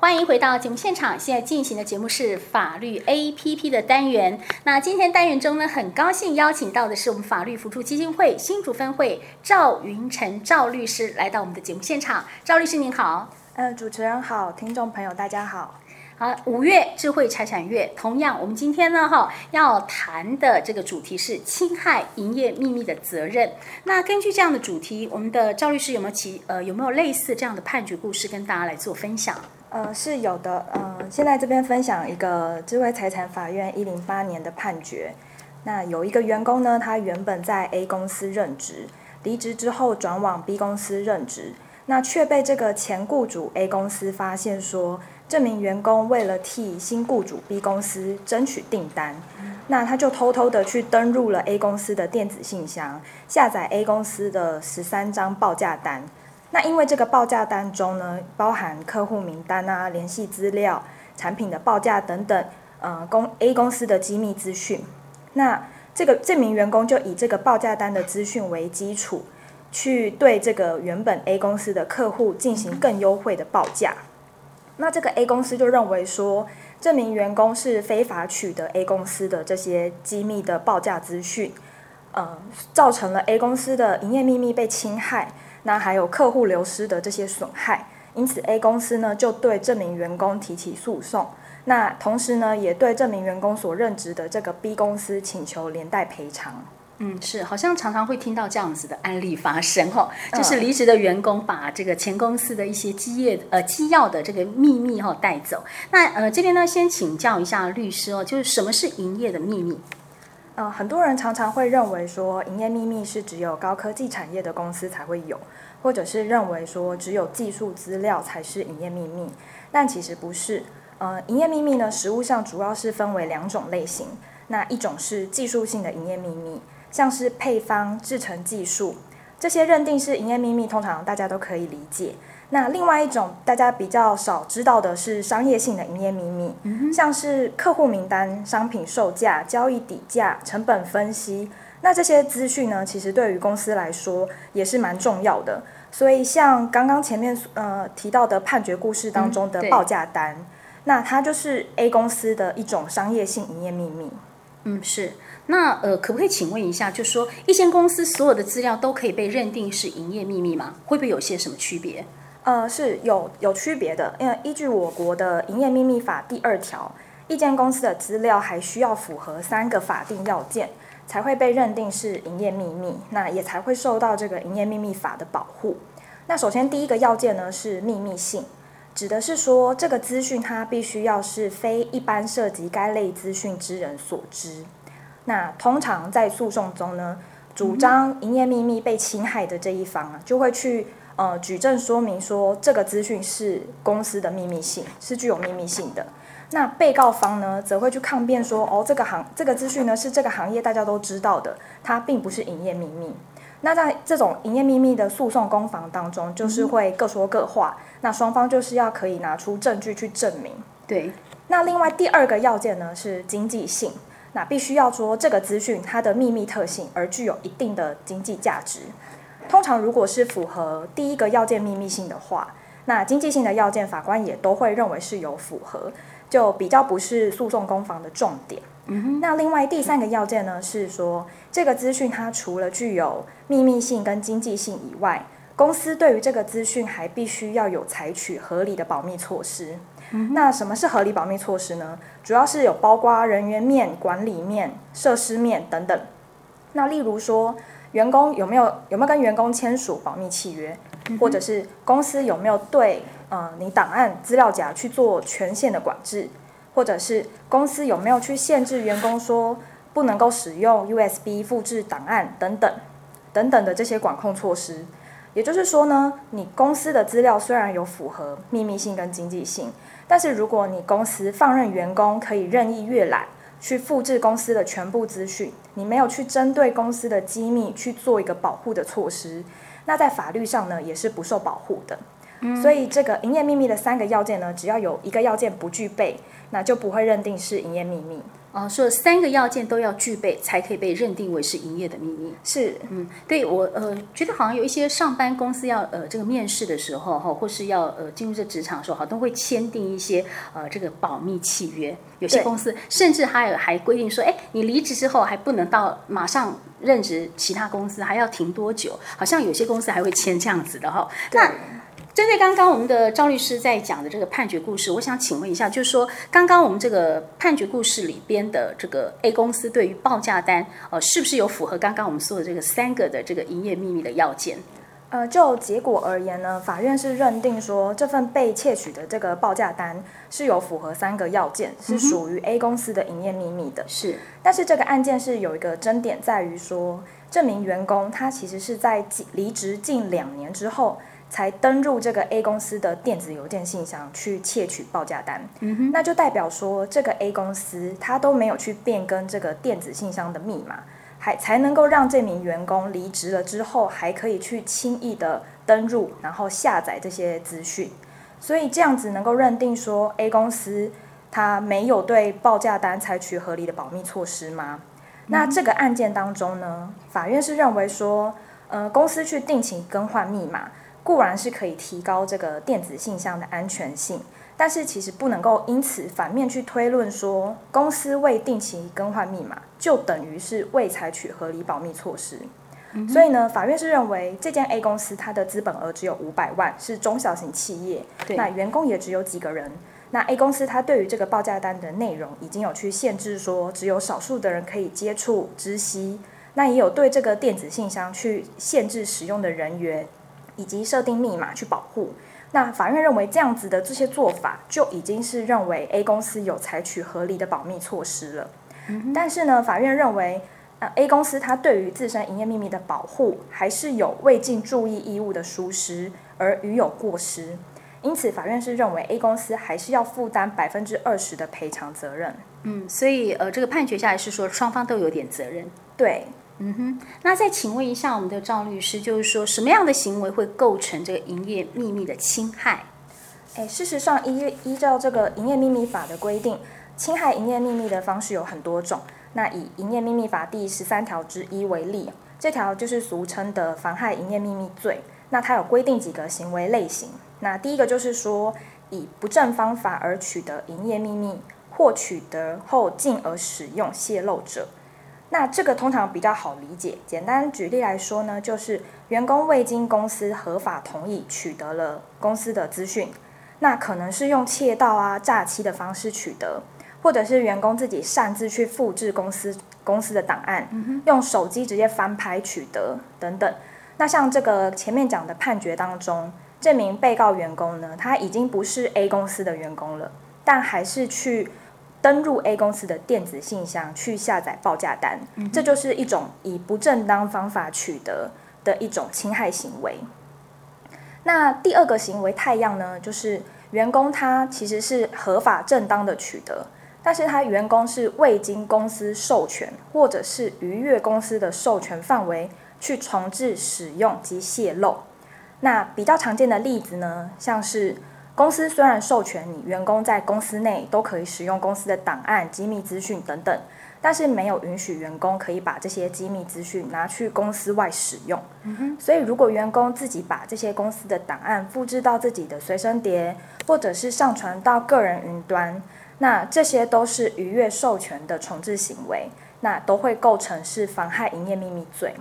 欢迎回到节目现场，现在进行的节目是法律 APP 的单元。那今天单元中呢，很高兴邀请到的是我们法律扶助基金会新竹分会赵云成赵律师来到我们的节目现场。赵律师您好，呃，主持人好，听众朋友大家好。好，五月智慧财产月，同样我们今天呢哈要谈的这个主题是侵害营业秘密的责任。那根据这样的主题，我们的赵律师有没有其呃有没有类似这样的判决故事跟大家来做分享？呃，是有的。嗯、呃，现在这边分享一个智慧财产法院一零八年的判决。那有一个员工呢，他原本在 A 公司任职，离职之后转往 B 公司任职，那却被这个前雇主 A 公司发现说，这名员工为了替新雇主 B 公司争取订单，那他就偷偷的去登入了 A 公司的电子信箱，下载 A 公司的十三张报价单。那因为这个报价单中呢，包含客户名单啊、联系资料、产品的报价等等，呃，公 A 公司的机密资讯。那这个这名员工就以这个报价单的资讯为基础，去对这个原本 A 公司的客户进行更优惠的报价。那这个 A 公司就认为说，这名员工是非法取得 A 公司的这些机密的报价资讯，呃，造成了 A 公司的营业秘密被侵害。那还有客户流失的这些损害，因此 A 公司呢就对这名员工提起诉讼。那同时呢，也对这名员工所任职的这个 B 公司请求连带赔偿。嗯，是，好像常常会听到这样子的案例发生哈，就是离职的员工把这个前公司的一些基业呃机要的这个秘密哈带走。那呃这边呢，先请教一下律师哦，就是什么是营业的秘密？呃，很多人常常会认为说，营业秘密是只有高科技产业的公司才会有，或者是认为说只有技术资料才是营业秘密，但其实不是。呃，营业秘密呢，实务上主要是分为两种类型。那一种是技术性的营业秘密，像是配方、制程技术这些认定是营业秘密，通常大家都可以理解。那另外一种大家比较少知道的是商业性的营业秘密，嗯、像是客户名单、商品售价、交易底价、成本分析。那这些资讯呢，其实对于公司来说也是蛮重要的。所以像刚刚前面呃提到的判决故事当中的报价单，嗯、那它就是 A 公司的一种商业性营业秘密。嗯，是。那呃，可不可以请问一下，就是说一间公司所有的资料都可以被认定是营业秘密吗？会不会有些什么区别？呃，是有有区别的，因为依据我国的营业秘密法第二条，一间公司的资料还需要符合三个法定要件，才会被认定是营业秘密，那也才会受到这个营业秘密法的保护。那首先第一个要件呢是秘密性，指的是说这个资讯它必须要是非一般涉及该类资讯之人所知。那通常在诉讼中呢，主张营业秘密被侵害的这一方啊，就会去。呃，举证说明说这个资讯是公司的秘密性，是具有秘密性的。那被告方呢，则会去抗辩说，哦，这个行这个资讯呢是这个行业大家都知道的，它并不是营业秘密。那在这种营业秘密的诉讼攻防当中，就是会各说各话。嗯、那双方就是要可以拿出证据去证明。对。那另外第二个要件呢是经济性，那必须要说这个资讯它的秘密特性而具有一定的经济价值。通常，如果是符合第一个要件秘密性的话，那经济性的要件法官也都会认为是有符合，就比较不是诉讼攻防的重点。嗯哼。那另外第三个要件呢，是说这个资讯它除了具有秘密性跟经济性以外，公司对于这个资讯还必须要有采取合理的保密措施。嗯。那什么是合理保密措施呢？主要是有包括人员面、管理面、设施面等等。那例如说。员工有没有有没有跟员工签署保密契约，或者是公司有没有对呃你档案资料夹去做权限的管制，或者是公司有没有去限制员工说不能够使用 USB 复制档案等等等等的这些管控措施。也就是说呢，你公司的资料虽然有符合秘密性跟经济性，但是如果你公司放任员工可以任意阅览。去复制公司的全部资讯，你没有去针对公司的机密去做一个保护的措施，那在法律上呢也是不受保护的。嗯。所以这个营业秘密的三个要件呢，只要有一个要件不具备，那就不会认定是营业秘密。哦，说三个要件都要具备，才可以被认定为是营业的秘密。是，嗯，对我呃觉得好像有一些上班公司要呃这个面试的时候哈，或是要呃进入这职场的时候好，都会签订一些呃这个保密契约。有些公司甚至还有还规定说，哎，你离职之后还不能到马上任职其他公司，还要停多久？好像有些公司还会签这样子的哈。那针对刚刚我们的赵律师在讲的这个判决故事，我想请问一下，就是说刚刚我们这个判决故事里边的这个 A 公司对于报价单，呃，是不是有符合刚刚我们说的这个三个的这个营业秘密的要件？呃，就结果而言呢，法院是认定说这份被窃取的这个报价单是有符合三个要件，是属于 A 公司的营业秘密的。是，但是这个案件是有一个争点在于说，这名员工他其实是在离职近两年之后。才登入这个 A 公司的电子邮件信箱去窃取报价单，嗯，那就代表说这个 A 公司他都没有去变更这个电子信箱的密码，还才能够让这名员工离职了之后还可以去轻易的登入，然后下载这些资讯，所以这样子能够认定说 A 公司他没有对报价单采取合理的保密措施吗？那这个案件当中呢，法院是认为说，呃，公司去定期更换密码。固然是可以提高这个电子信箱的安全性，但是其实不能够因此反面去推论说，公司未定期更换密码就等于是未采取合理保密措施。嗯、所以呢，法院是认为这间 A 公司它的资本额只有五百万，是中小型企业，那员工也只有几个人。那 A 公司它对于这个报价单的内容已经有去限制说，只有少数的人可以接触知悉，那也有对这个电子信箱去限制使用的人员。以及设定密码去保护，那法院认为这样子的这些做法就已经是认为 A 公司有采取合理的保密措施了。嗯、但是呢，法院认为，呃，A 公司它对于自身营业秘密的保护还是有未尽注意义务的疏失，而予有过失，因此法院是认为 A 公司还是要负担百分之二十的赔偿责任。嗯，所以呃，这个判决下来是说双方都有点责任。对。嗯哼，那再请问一下我们的赵律师，就是说什么样的行为会构成这个营业秘密的侵害？诶，事实上依依照这个营业秘密法的规定，侵害营业秘密的方式有很多种。那以营业秘密法第十三条之一为例，这条就是俗称的妨害营业秘密罪。那它有规定几个行为类型。那第一个就是说，以不正方法而取得营业秘密，或取得后进而使用泄露者。那这个通常比较好理解，简单举例来说呢，就是员工未经公司合法同意取得了公司的资讯，那可能是用窃盗啊、诈欺的方式取得，或者是员工自己擅自去复制公司公司的档案，用手机直接翻拍取得等等。那像这个前面讲的判决当中，这名被告员工呢，他已经不是 A 公司的员工了，但还是去。登入 A 公司的电子信箱去下载报价单，嗯，这就是一种以不正当方法取得的一种侵害行为。那第二个行为太阳呢，就是员工他其实是合法正当的取得，但是他员工是未经公司授权，或者是逾越公司的授权范围去重置、使用及泄露。那比较常见的例子呢，像是。公司虽然授权你员工在公司内都可以使用公司的档案、机密资讯等等，但是没有允许员工可以把这些机密资讯拿去公司外使用。所以，如果员工自己把这些公司的档案复制到自己的随身碟，或者是上传到个人云端，那这些都是逾越授权的重制行为，那都会构成是妨害营业秘密罪。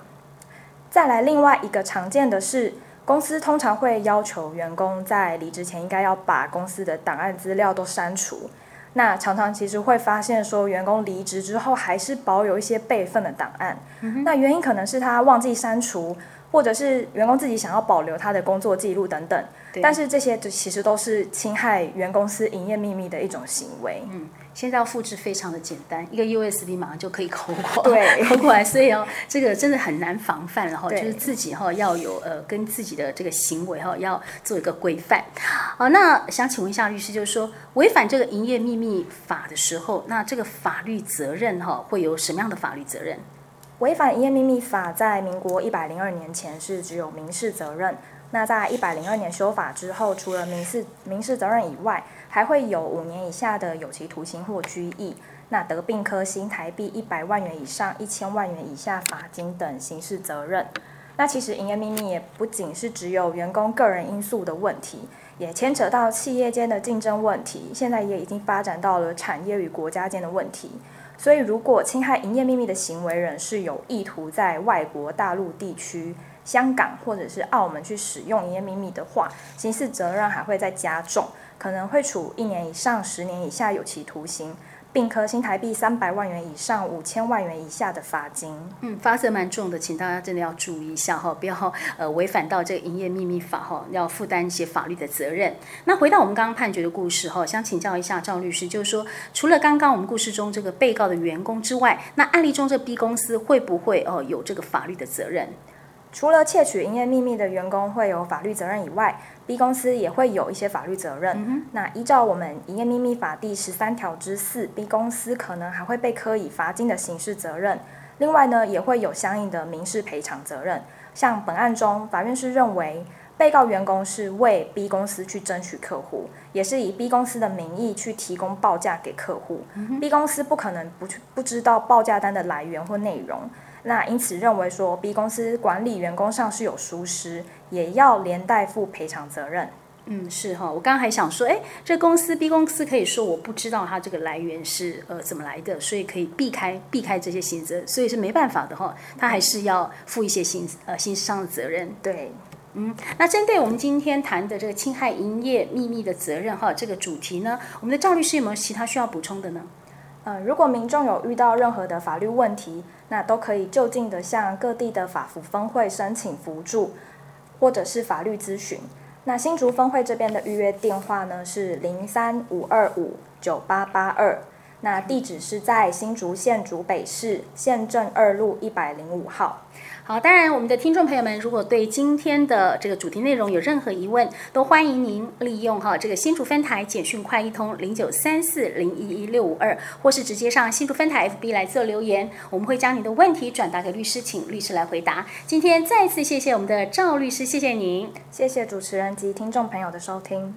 再来，另外一个常见的是。公司通常会要求员工在离职前应该要把公司的档案资料都删除。那常常其实会发现说，员工离职之后还是保有一些备份的档案。嗯。那原因可能是他忘记删除，或者是员工自己想要保留他的工作记录等等。但是这些就其实都是侵害原公司营业秘密的一种行为。嗯。现在要复制非常的简单，一个 USB 马上就可以抠过，对，抠过来，所以哦，这个真的很难防范，然后就是自己哈要有呃跟自己的这个行为哈要做一个规范。好，那想请问一下律师，就是说违反这个营业秘密法的时候，那这个法律责任哈会有什么样的法律责任？违反营业秘密法在民国一百零二年前是只有民事责任，那在一百零二年修法之后，除了民事民事责任以外，还会有五年以下的有期徒刑或拘役。那得并科新台币一百万元以上一千万元以下罚金等刑事责任。那其实营业秘密也不仅是只有员工个人因素的问题，也牵扯到企业间的竞争问题，现在也已经发展到了产业与国家间的问题。所以，如果侵害营业秘密的行为人是有意图在外国大陆地区、香港或者是澳门去使用营业秘密的话，刑事责任还会再加重，可能会处一年以上十年以下有期徒刑。并科新台币三百万元以上五千万元以下的罚金。嗯，罚则蛮重的，请大家真的要注意一下哈，不要呃违反到这个营业秘密法哈，要负担一些法律的责任。那回到我们刚刚判决的故事哈，想请教一下赵律师，就是说除了刚刚我们故事中这个被告的员工之外，那案例中这 B 公司会不会哦有这个法律的责任？除了窃取营业秘密的员工会有法律责任以外，B 公司也会有一些法律责任。嗯、那依照我们营业秘密法第十三条之四，B 公司可能还会被科以罚金的刑事责任。另外呢，也会有相应的民事赔偿责任。像本案中，法院是认为被告员工是为 B 公司去争取客户，也是以 B 公司的名义去提供报价给客户。嗯、B 公司不可能不去不知道报价单的来源或内容。那因此认为说，B 公司管理员工上是有疏失，也要连带负赔偿责任。嗯，是哈，我刚刚还想说，哎，这公司 B 公司可以说我不知道它这个来源是呃怎么来的，所以可以避开避开这些刑责，所以是没办法的哈，他还是要负一些刑呃刑事上的责任。对，嗯，那针对我们今天谈的这个侵害营业秘密的责任哈，这个主题呢，我们的赵律师有没有其他需要补充的呢？呃，如果民众有遇到任何的法律问题，那都可以就近的向各地的法服分会申请辅助，或者是法律咨询。那新竹分会这边的预约电话呢是零三五二五九八八二，那地址是在新竹县竹北市县政二路一百零五号。好，当然，我们的听众朋友们，如果对今天的这个主题内容有任何疑问，都欢迎您利用哈这个新竹分台简讯快一通零九三四零一一六五二，或是直接上新竹分台 FB 来做留言，我们会将你的问题转达给律师，请律师来回答。今天再次谢谢我们的赵律师，谢谢您，谢谢主持人及听众朋友的收听。